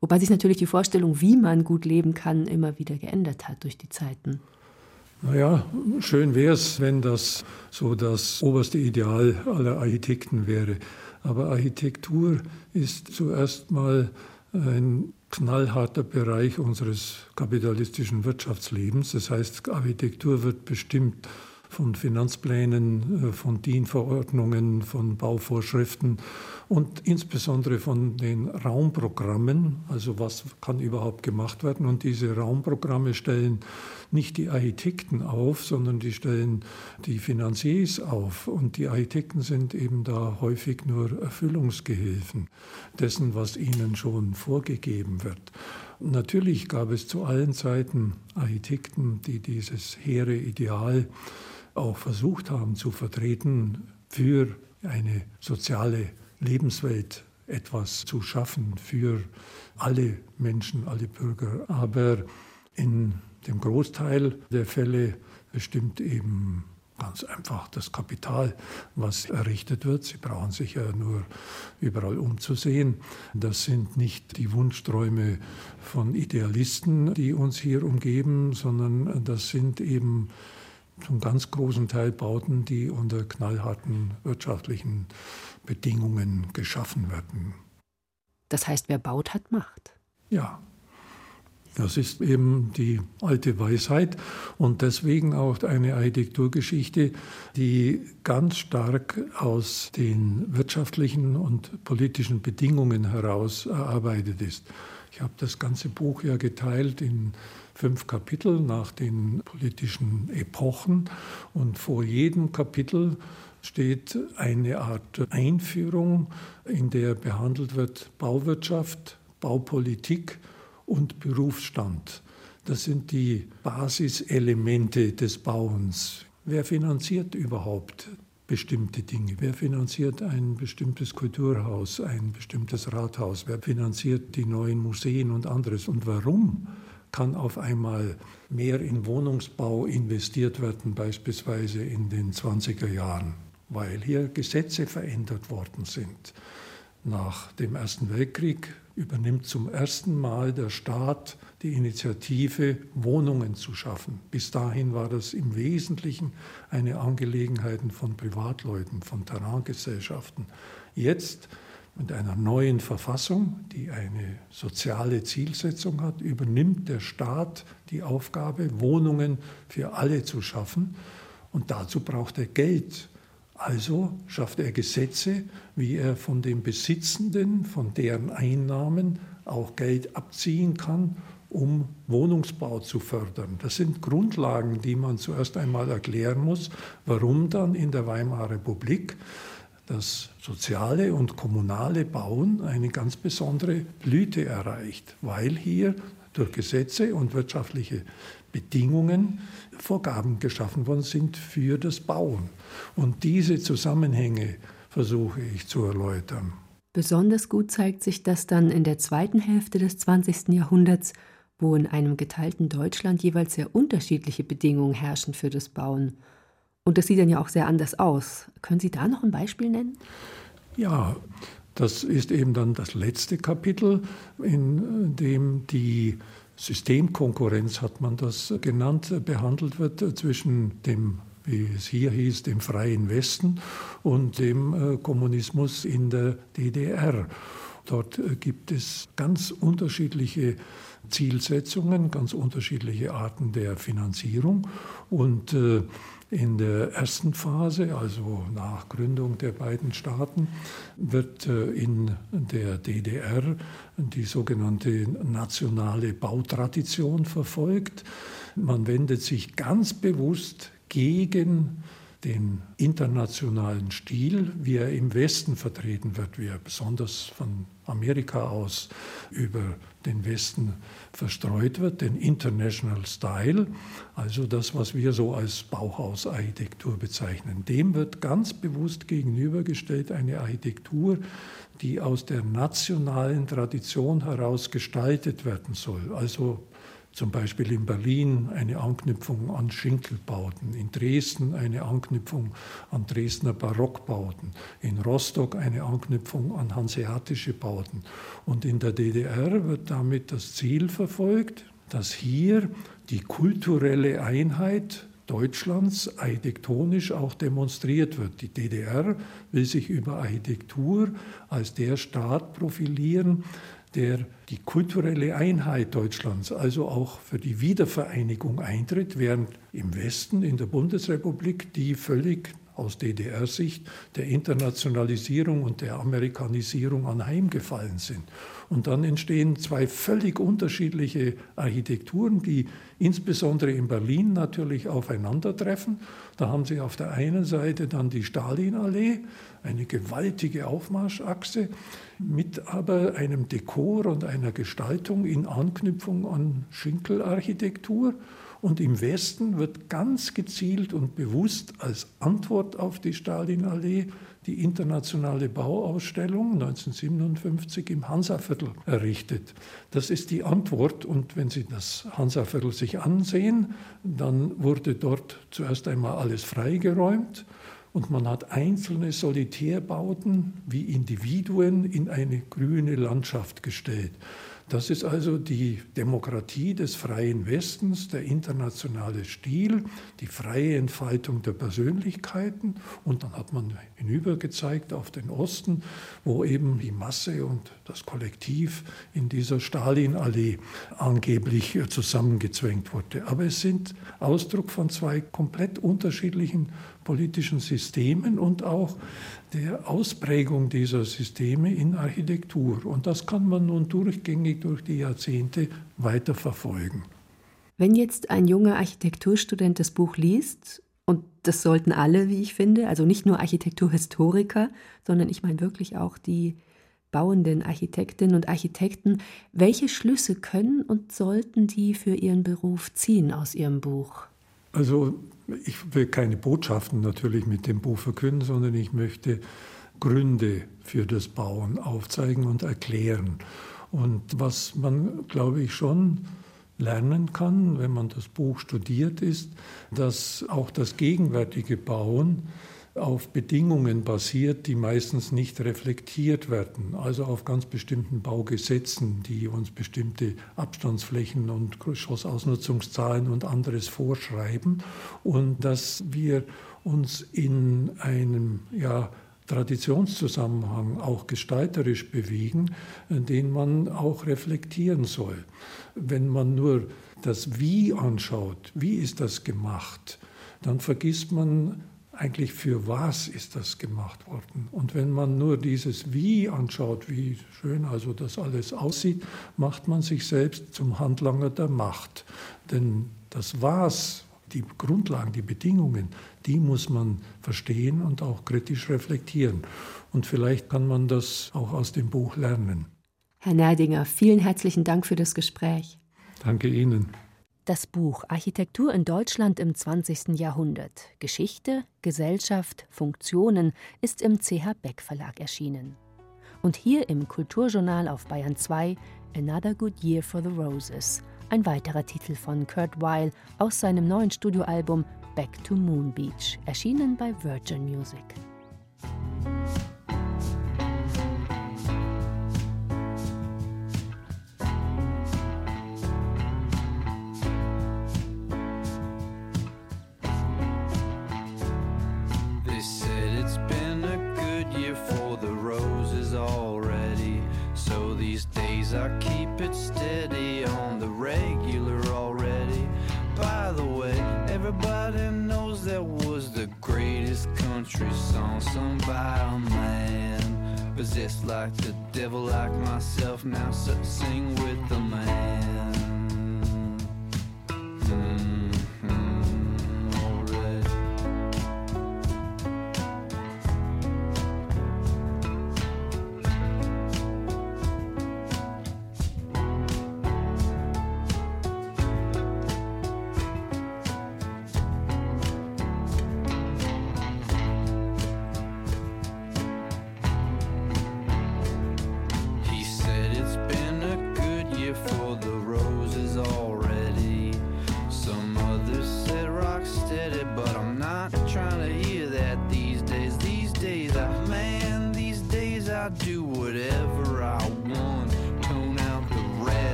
Wobei sich natürlich die Vorstellung, wie man gut leben kann, immer wieder geändert hat durch die Zeiten. Naja, schön wäre es, wenn das so das oberste Ideal aller Architekten wäre. Aber Architektur ist zuerst mal ein knallharter Bereich unseres kapitalistischen Wirtschaftslebens. Das heißt, Architektur wird bestimmt von Finanzplänen, äh, von DIN-Verordnungen, von Bauvorschriften und insbesondere von den Raumprogrammen, also was kann überhaupt gemacht werden. Und diese Raumprogramme stellen nicht die Architekten auf, sondern die stellen die Finanziers auf. Und die Architekten sind eben da häufig nur Erfüllungsgehilfen dessen, was ihnen schon vorgegeben wird. Natürlich gab es zu allen Zeiten Architekten, die dieses hehre Ideal auch versucht haben zu vertreten, für eine soziale Lebenswelt etwas zu schaffen, für alle Menschen, alle Bürger. Aber in dem Großteil der Fälle bestimmt eben ganz einfach das Kapital, was errichtet wird. Sie brauchen sich ja nur überall umzusehen. Das sind nicht die Wunschträume von Idealisten, die uns hier umgeben, sondern das sind eben zum ganz großen Teil Bauten, die unter knallharten wirtschaftlichen Bedingungen geschaffen werden. Das heißt, wer baut, hat Macht. Ja, das ist eben die alte Weisheit und deswegen auch eine Architekturgeschichte, die ganz stark aus den wirtschaftlichen und politischen Bedingungen heraus erarbeitet ist. Ich habe das ganze Buch ja geteilt in fünf Kapitel nach den politischen Epochen und vor jedem Kapitel steht eine Art Einführung, in der behandelt wird Bauwirtschaft, Baupolitik und Berufsstand. Das sind die Basiselemente des Bauens. Wer finanziert überhaupt bestimmte Dinge? Wer finanziert ein bestimmtes Kulturhaus, ein bestimmtes Rathaus? Wer finanziert die neuen Museen und anderes? Und warum kann auf einmal mehr in Wohnungsbau investiert werden, beispielsweise in den 20er Jahren? Weil hier Gesetze verändert worden sind. Nach dem Ersten Weltkrieg übernimmt zum ersten Mal der Staat die Initiative, Wohnungen zu schaffen. Bis dahin war das im Wesentlichen eine Angelegenheit von Privatleuten, von Terraingesellschaften. Jetzt mit einer neuen Verfassung, die eine soziale Zielsetzung hat, übernimmt der Staat die Aufgabe, Wohnungen für alle zu schaffen. Und dazu braucht er Geld. Also schafft er Gesetze, wie er von den Besitzenden, von deren Einnahmen auch Geld abziehen kann, um Wohnungsbau zu fördern. Das sind Grundlagen, die man zuerst einmal erklären muss, warum dann in der Weimarer Republik das soziale und kommunale Bauen eine ganz besondere Blüte erreicht, weil hier durch Gesetze und wirtschaftliche Bedingungen Vorgaben geschaffen worden sind für das Bauen. Und diese Zusammenhänge versuche ich zu erläutern. Besonders gut zeigt sich das dann in der zweiten Hälfte des 20. Jahrhunderts, wo in einem geteilten Deutschland jeweils sehr unterschiedliche Bedingungen herrschen für das Bauen. Und das sieht dann ja auch sehr anders aus. Können Sie da noch ein Beispiel nennen? Ja, das ist eben dann das letzte Kapitel, in dem die Systemkonkurrenz, hat man das genannt, behandelt wird zwischen dem wie es hier hieß, dem freien Westen und dem äh, Kommunismus in der DDR. Dort äh, gibt es ganz unterschiedliche Zielsetzungen, ganz unterschiedliche Arten der Finanzierung. Und äh, in der ersten Phase, also nach Gründung der beiden Staaten, wird äh, in der DDR die sogenannte nationale Bautradition verfolgt. Man wendet sich ganz bewusst gegen den internationalen Stil, wie er im Westen vertreten wird, wie er besonders von Amerika aus über den Westen verstreut wird, den International Style, also das, was wir so als Bauhausarchitektur bezeichnen. Dem wird ganz bewusst gegenübergestellt eine Architektur, die aus der nationalen Tradition heraus gestaltet werden soll, also zum Beispiel in Berlin eine Anknüpfung an Schinkelbauten, in Dresden eine Anknüpfung an Dresdner Barockbauten, in Rostock eine Anknüpfung an hanseatische Bauten. Und in der DDR wird damit das Ziel verfolgt, dass hier die kulturelle Einheit Deutschlands architektonisch auch demonstriert wird. Die DDR will sich über Architektur als der Staat profilieren, der die kulturelle Einheit Deutschlands, also auch für die Wiedervereinigung eintritt, während im Westen, in der Bundesrepublik, die völlig aus DDR-Sicht der Internationalisierung und der Amerikanisierung anheimgefallen sind. Und dann entstehen zwei völlig unterschiedliche Architekturen, die insbesondere in Berlin natürlich aufeinandertreffen. Da haben Sie auf der einen Seite dann die Stalinallee, eine gewaltige Aufmarschachse mit aber einem Dekor und einer Gestaltung in Anknüpfung an Schinkelarchitektur. Und im Westen wird ganz gezielt und bewusst als Antwort auf die Stalinallee die internationale Bauausstellung 1957 im Hansaviertel errichtet. Das ist die Antwort. Und wenn Sie das Hansaviertel sich ansehen, dann wurde dort zuerst einmal alles freigeräumt und man hat einzelne Solitärbauten wie Individuen in eine grüne Landschaft gestellt. Das ist also die Demokratie des freien Westens, der internationale Stil, die freie Entfaltung der Persönlichkeiten. Und dann hat man hinübergezeigt auf den Osten, wo eben die Masse und das Kollektiv in dieser Stalinallee angeblich zusammengezwängt wurde. Aber es sind Ausdruck von zwei komplett unterschiedlichen politischen Systemen und auch der Ausprägung dieser Systeme in Architektur. Und das kann man nun durchgängig durch die Jahrzehnte weiterverfolgen. Wenn jetzt ein junger Architekturstudent das Buch liest, und das sollten alle, wie ich finde, also nicht nur Architekturhistoriker, sondern ich meine wirklich auch die bauenden Architektinnen und Architekten, welche Schlüsse können und sollten die für ihren Beruf ziehen aus ihrem Buch? Also ich will keine Botschaften natürlich mit dem Buch verkünden, sondern ich möchte Gründe für das Bauen aufzeigen und erklären. Und was man, glaube ich, schon lernen kann, wenn man das Buch studiert, ist, dass auch das gegenwärtige Bauen auf Bedingungen basiert, die meistens nicht reflektiert werden, also auf ganz bestimmten Baugesetzen, die uns bestimmte Abstandsflächen und Schossausnutzungszahlen und anderes vorschreiben und dass wir uns in einem ja, Traditionszusammenhang auch gestalterisch bewegen, den man auch reflektieren soll. Wenn man nur das Wie anschaut, wie ist das gemacht, dann vergisst man eigentlich für was ist das gemacht worden. Und wenn man nur dieses Wie anschaut, wie schön also das alles aussieht, macht man sich selbst zum Handlanger der Macht. Denn das Was, die Grundlagen, die Bedingungen, die muss man verstehen und auch kritisch reflektieren. Und vielleicht kann man das auch aus dem Buch lernen. Herr Nerdinger, vielen herzlichen Dank für das Gespräch. Danke Ihnen. Das Buch Architektur in Deutschland im 20. Jahrhundert Geschichte, Gesellschaft, Funktionen ist im CH Beck Verlag erschienen. Und hier im Kulturjournal auf Bayern 2 Another Good Year for the Roses, ein weiterer Titel von Kurt Weil aus seinem neuen Studioalbum Back to Moon Beach, erschienen bei Virgin Music.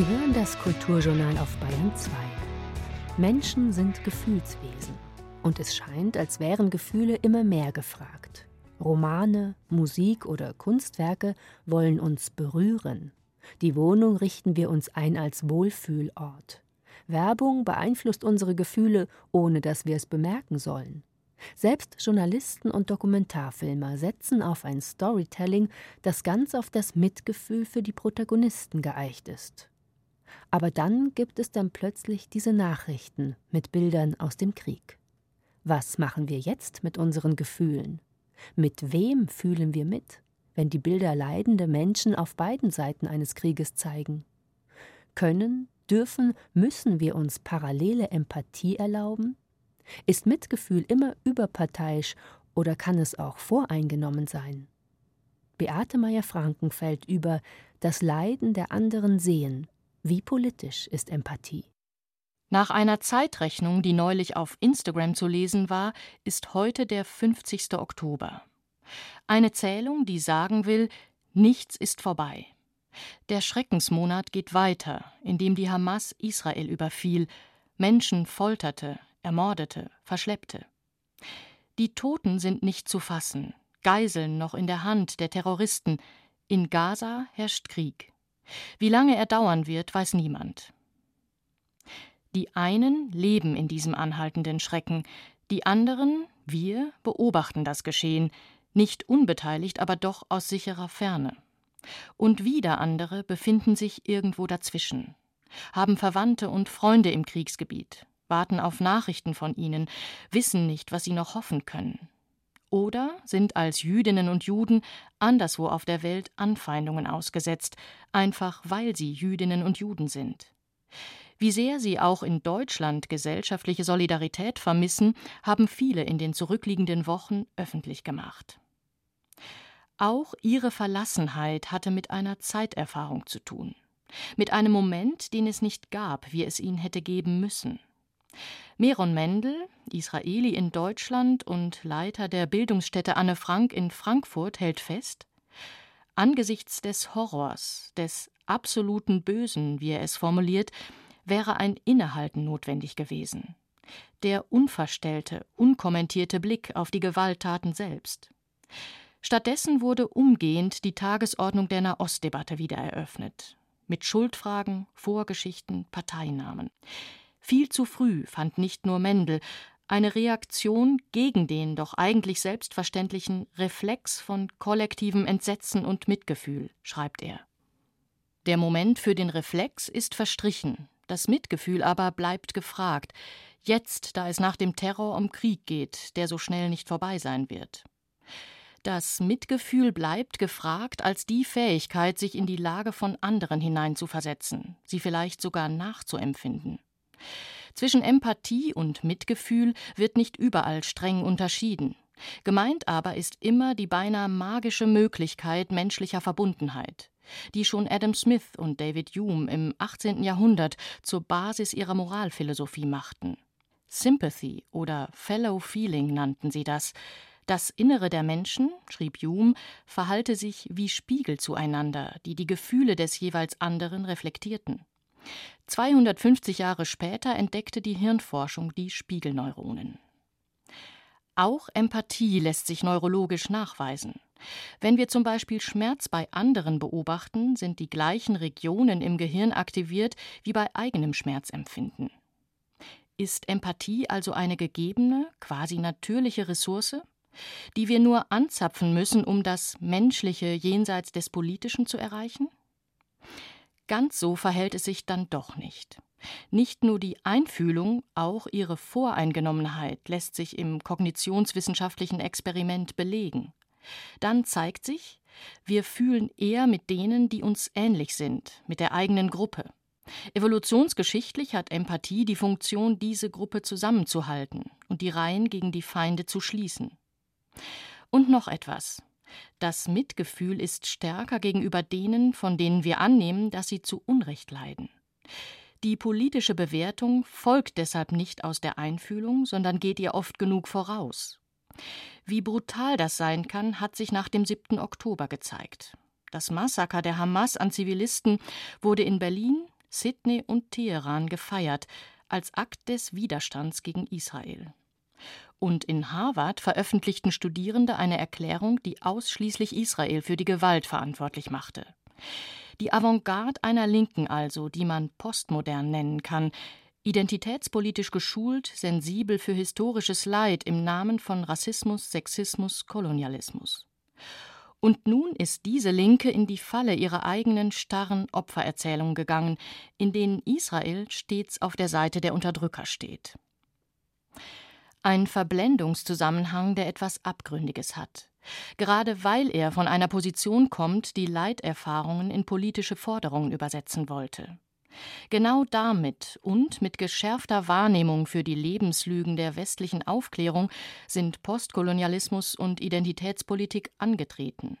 Sie hören das Kulturjournal auf Bayern 2. Menschen sind Gefühlswesen. Und es scheint, als wären Gefühle immer mehr gefragt. Romane, Musik oder Kunstwerke wollen uns berühren. Die Wohnung richten wir uns ein als Wohlfühlort. Werbung beeinflusst unsere Gefühle, ohne dass wir es bemerken sollen. Selbst Journalisten und Dokumentarfilmer setzen auf ein Storytelling, das ganz auf das Mitgefühl für die Protagonisten geeicht ist. Aber dann gibt es dann plötzlich diese Nachrichten mit Bildern aus dem Krieg. Was machen wir jetzt mit unseren Gefühlen? Mit wem fühlen wir mit, wenn die Bilder leidende Menschen auf beiden Seiten eines Krieges zeigen? Können, dürfen, müssen wir uns parallele Empathie erlauben? Ist Mitgefühl immer überparteiisch oder kann es auch voreingenommen sein? Beate Meyer-Frankenfeld über das Leiden der anderen sehen wie politisch ist Empathie? Nach einer Zeitrechnung, die neulich auf Instagram zu lesen war, ist heute der 50. Oktober. Eine Zählung, die sagen will, nichts ist vorbei. Der Schreckensmonat geht weiter, indem die Hamas Israel überfiel, Menschen folterte, ermordete, verschleppte. Die Toten sind nicht zu fassen, Geiseln noch in der Hand der Terroristen. In Gaza herrscht Krieg. Wie lange er dauern wird, weiß niemand. Die einen leben in diesem anhaltenden Schrecken, die anderen, wir, beobachten das Geschehen, nicht unbeteiligt, aber doch aus sicherer Ferne. Und wieder andere befinden sich irgendwo dazwischen, haben Verwandte und Freunde im Kriegsgebiet, warten auf Nachrichten von ihnen, wissen nicht, was sie noch hoffen können oder sind als Jüdinnen und Juden anderswo auf der Welt Anfeindungen ausgesetzt, einfach weil sie Jüdinnen und Juden sind. Wie sehr sie auch in Deutschland gesellschaftliche Solidarität vermissen, haben viele in den zurückliegenden Wochen öffentlich gemacht. Auch ihre Verlassenheit hatte mit einer Zeiterfahrung zu tun, mit einem Moment, den es nicht gab, wie es ihn hätte geben müssen. Meron Mendel, Israeli in Deutschland und Leiter der Bildungsstätte Anne Frank in Frankfurt, hält fest: Angesichts des Horrors, des absoluten Bösen, wie er es formuliert, wäre ein Innehalten notwendig gewesen. Der unverstellte, unkommentierte Blick auf die Gewalttaten selbst. Stattdessen wurde umgehend die Tagesordnung der Nahostdebatte wieder eröffnet. Mit Schuldfragen, Vorgeschichten, Parteinamen. Viel zu früh fand nicht nur Mendel eine Reaktion gegen den doch eigentlich selbstverständlichen Reflex von kollektivem Entsetzen und Mitgefühl, schreibt er. Der Moment für den Reflex ist verstrichen, das Mitgefühl aber bleibt gefragt, jetzt, da es nach dem Terror um Krieg geht, der so schnell nicht vorbei sein wird. Das Mitgefühl bleibt gefragt als die Fähigkeit, sich in die Lage von anderen hineinzuversetzen, sie vielleicht sogar nachzuempfinden. Zwischen Empathie und Mitgefühl wird nicht überall streng unterschieden. Gemeint aber ist immer die beinahe magische Möglichkeit menschlicher Verbundenheit, die schon Adam Smith und David Hume im 18. Jahrhundert zur Basis ihrer Moralphilosophie machten. Sympathy oder Fellow Feeling nannten sie das. Das Innere der Menschen, schrieb Hume, verhalte sich wie Spiegel zueinander, die die Gefühle des jeweils anderen reflektierten. 250 Jahre später entdeckte die Hirnforschung die Spiegelneuronen. Auch Empathie lässt sich neurologisch nachweisen. Wenn wir zum Beispiel Schmerz bei anderen beobachten, sind die gleichen Regionen im Gehirn aktiviert wie bei eigenem Schmerzempfinden. Ist Empathie also eine gegebene, quasi natürliche Ressource, die wir nur anzapfen müssen, um das Menschliche jenseits des Politischen zu erreichen? Ganz so verhält es sich dann doch nicht. Nicht nur die Einfühlung, auch ihre Voreingenommenheit lässt sich im kognitionswissenschaftlichen Experiment belegen. Dann zeigt sich, wir fühlen eher mit denen, die uns ähnlich sind, mit der eigenen Gruppe. Evolutionsgeschichtlich hat Empathie die Funktion, diese Gruppe zusammenzuhalten und die Reihen gegen die Feinde zu schließen. Und noch etwas. Das Mitgefühl ist stärker gegenüber denen, von denen wir annehmen, dass sie zu Unrecht leiden. Die politische Bewertung folgt deshalb nicht aus der Einfühlung, sondern geht ihr oft genug voraus. Wie brutal das sein kann, hat sich nach dem 7. Oktober gezeigt. Das Massaker der Hamas an Zivilisten wurde in Berlin, Sydney und Teheran gefeiert als Akt des Widerstands gegen Israel. Und in Harvard veröffentlichten Studierende eine Erklärung, die ausschließlich Israel für die Gewalt verantwortlich machte. Die Avantgarde einer Linken also, die man postmodern nennen kann, identitätspolitisch geschult, sensibel für historisches Leid im Namen von Rassismus, Sexismus, Kolonialismus. Und nun ist diese Linke in die Falle ihrer eigenen starren Opfererzählungen gegangen, in denen Israel stets auf der Seite der Unterdrücker steht ein Verblendungszusammenhang, der etwas Abgründiges hat. Gerade weil er von einer Position kommt, die Leiterfahrungen in politische Forderungen übersetzen wollte. Genau damit und mit geschärfter Wahrnehmung für die Lebenslügen der westlichen Aufklärung sind Postkolonialismus und Identitätspolitik angetreten.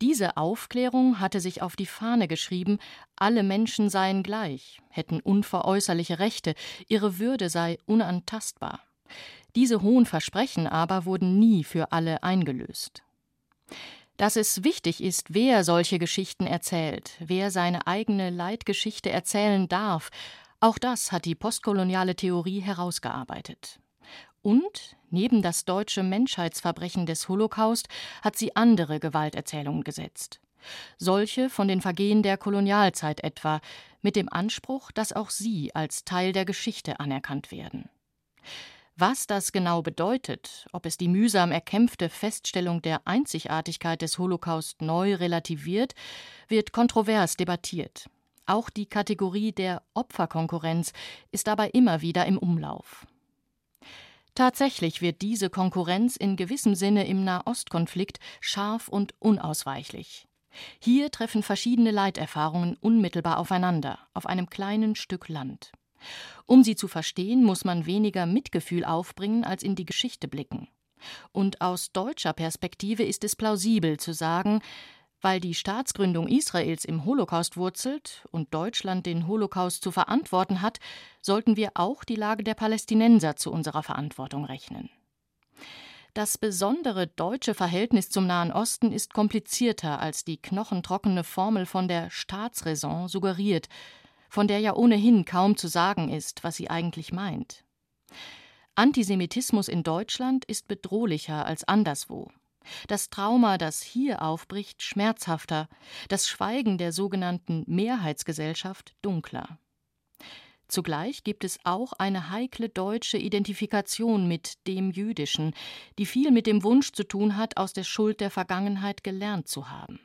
Diese Aufklärung hatte sich auf die Fahne geschrieben, alle Menschen seien gleich, hätten unveräußerliche Rechte, ihre Würde sei unantastbar. Diese hohen Versprechen aber wurden nie für alle eingelöst. Dass es wichtig ist, wer solche Geschichten erzählt, wer seine eigene Leitgeschichte erzählen darf, auch das hat die postkoloniale Theorie herausgearbeitet. Und neben das deutsche Menschheitsverbrechen des Holocaust hat sie andere Gewalterzählungen gesetzt. Solche von den Vergehen der Kolonialzeit etwa, mit dem Anspruch, dass auch sie als Teil der Geschichte anerkannt werden. Was das genau bedeutet, ob es die mühsam erkämpfte Feststellung der Einzigartigkeit des Holocaust neu relativiert, wird kontrovers debattiert. Auch die Kategorie der Opferkonkurrenz ist dabei immer wieder im Umlauf. Tatsächlich wird diese Konkurrenz in gewissem Sinne im Nahostkonflikt scharf und unausweichlich. Hier treffen verschiedene Leiterfahrungen unmittelbar aufeinander, auf einem kleinen Stück Land. Um sie zu verstehen, muss man weniger Mitgefühl aufbringen, als in die Geschichte blicken. Und aus deutscher Perspektive ist es plausibel zu sagen, weil die Staatsgründung Israels im Holocaust wurzelt und Deutschland den Holocaust zu verantworten hat, sollten wir auch die Lage der Palästinenser zu unserer Verantwortung rechnen. Das besondere deutsche Verhältnis zum Nahen Osten ist komplizierter, als die knochentrockene Formel von der Staatsräson suggeriert, von der ja ohnehin kaum zu sagen ist, was sie eigentlich meint. Antisemitismus in Deutschland ist bedrohlicher als anderswo. Das Trauma, das hier aufbricht, schmerzhafter, das Schweigen der sogenannten Mehrheitsgesellschaft dunkler. Zugleich gibt es auch eine heikle deutsche Identifikation mit dem Jüdischen, die viel mit dem Wunsch zu tun hat, aus der Schuld der Vergangenheit gelernt zu haben.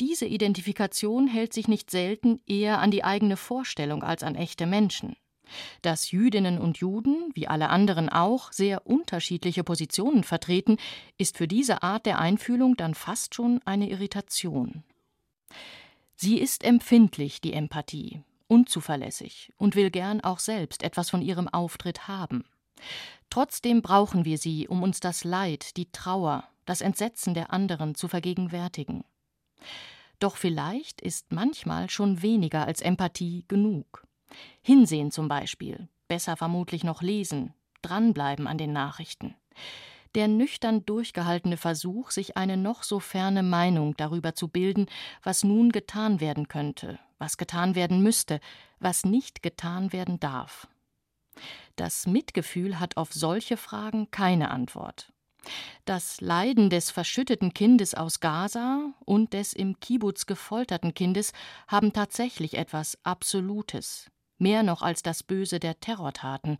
Diese Identifikation hält sich nicht selten eher an die eigene Vorstellung als an echte Menschen. Dass Jüdinnen und Juden, wie alle anderen auch, sehr unterschiedliche Positionen vertreten, ist für diese Art der Einfühlung dann fast schon eine Irritation. Sie ist empfindlich, die Empathie, unzuverlässig und will gern auch selbst etwas von ihrem Auftritt haben. Trotzdem brauchen wir sie, um uns das Leid, die Trauer, das Entsetzen der anderen zu vergegenwärtigen. Doch vielleicht ist manchmal schon weniger als Empathie genug. Hinsehen zum Beispiel, besser vermutlich noch lesen, dranbleiben an den Nachrichten. Der nüchtern durchgehaltene Versuch, sich eine noch so ferne Meinung darüber zu bilden, was nun getan werden könnte, was getan werden müsste, was nicht getan werden darf. Das Mitgefühl hat auf solche Fragen keine Antwort. Das Leiden des verschütteten Kindes aus Gaza und des im Kibbutz gefolterten Kindes haben tatsächlich etwas Absolutes, mehr noch als das Böse der Terrortaten.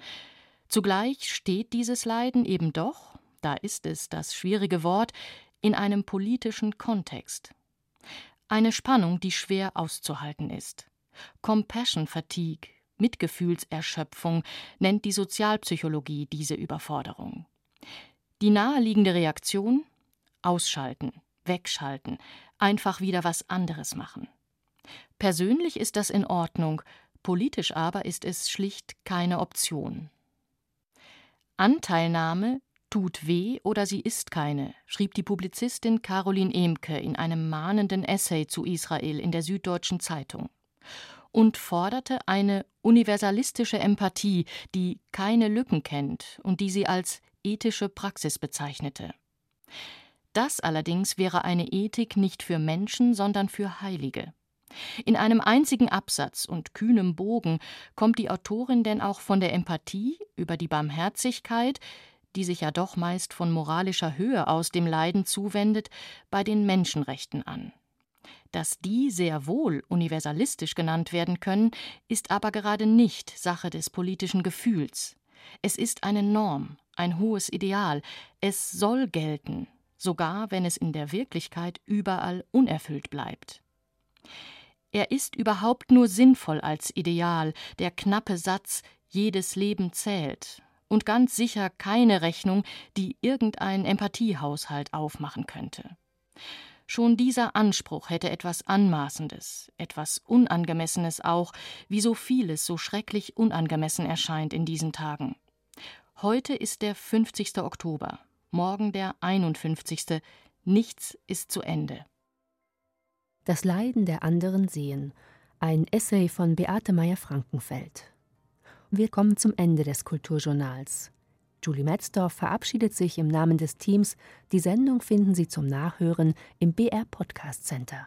Zugleich steht dieses Leiden eben doch, da ist es das schwierige Wort, in einem politischen Kontext. Eine Spannung, die schwer auszuhalten ist. Compassion Fatigue, Mitgefühlserschöpfung nennt die Sozialpsychologie diese Überforderung. Die naheliegende Reaktion ausschalten, wegschalten, einfach wieder was anderes machen. Persönlich ist das in Ordnung, Politisch aber ist es schlicht keine Option. Anteilnahme tut weh oder sie ist keine, schrieb die Publizistin Caroline Emke in einem mahnenden Essay zu Israel in der Süddeutschen Zeitung und forderte eine universalistische Empathie, die keine Lücken kennt und die sie als ethische Praxis bezeichnete. Das allerdings wäre eine Ethik nicht für Menschen, sondern für Heilige. In einem einzigen Absatz und kühnem Bogen kommt die Autorin denn auch von der Empathie über die Barmherzigkeit, die sich ja doch meist von moralischer Höhe aus dem Leiden zuwendet, bei den Menschenrechten an. Dass die sehr wohl universalistisch genannt werden können, ist aber gerade nicht Sache des politischen Gefühls. Es ist eine Norm, ein hohes Ideal, es soll gelten, sogar wenn es in der Wirklichkeit überall unerfüllt bleibt. Er ist überhaupt nur sinnvoll als Ideal, der knappe Satz jedes Leben zählt, und ganz sicher keine Rechnung, die irgendein Empathiehaushalt aufmachen könnte. Schon dieser Anspruch hätte etwas Anmaßendes, etwas Unangemessenes auch, wie so vieles so schrecklich unangemessen erscheint in diesen Tagen. Heute ist der 50. Oktober, morgen der 51. Nichts ist zu Ende. Das Leiden der anderen sehen. Ein Essay von Beate Meyer-Frankenfeld. Wir kommen zum Ende des Kulturjournals. Julie Metzdorf verabschiedet sich im Namen des Teams. Die Sendung finden Sie zum Nachhören im BR Podcast Center.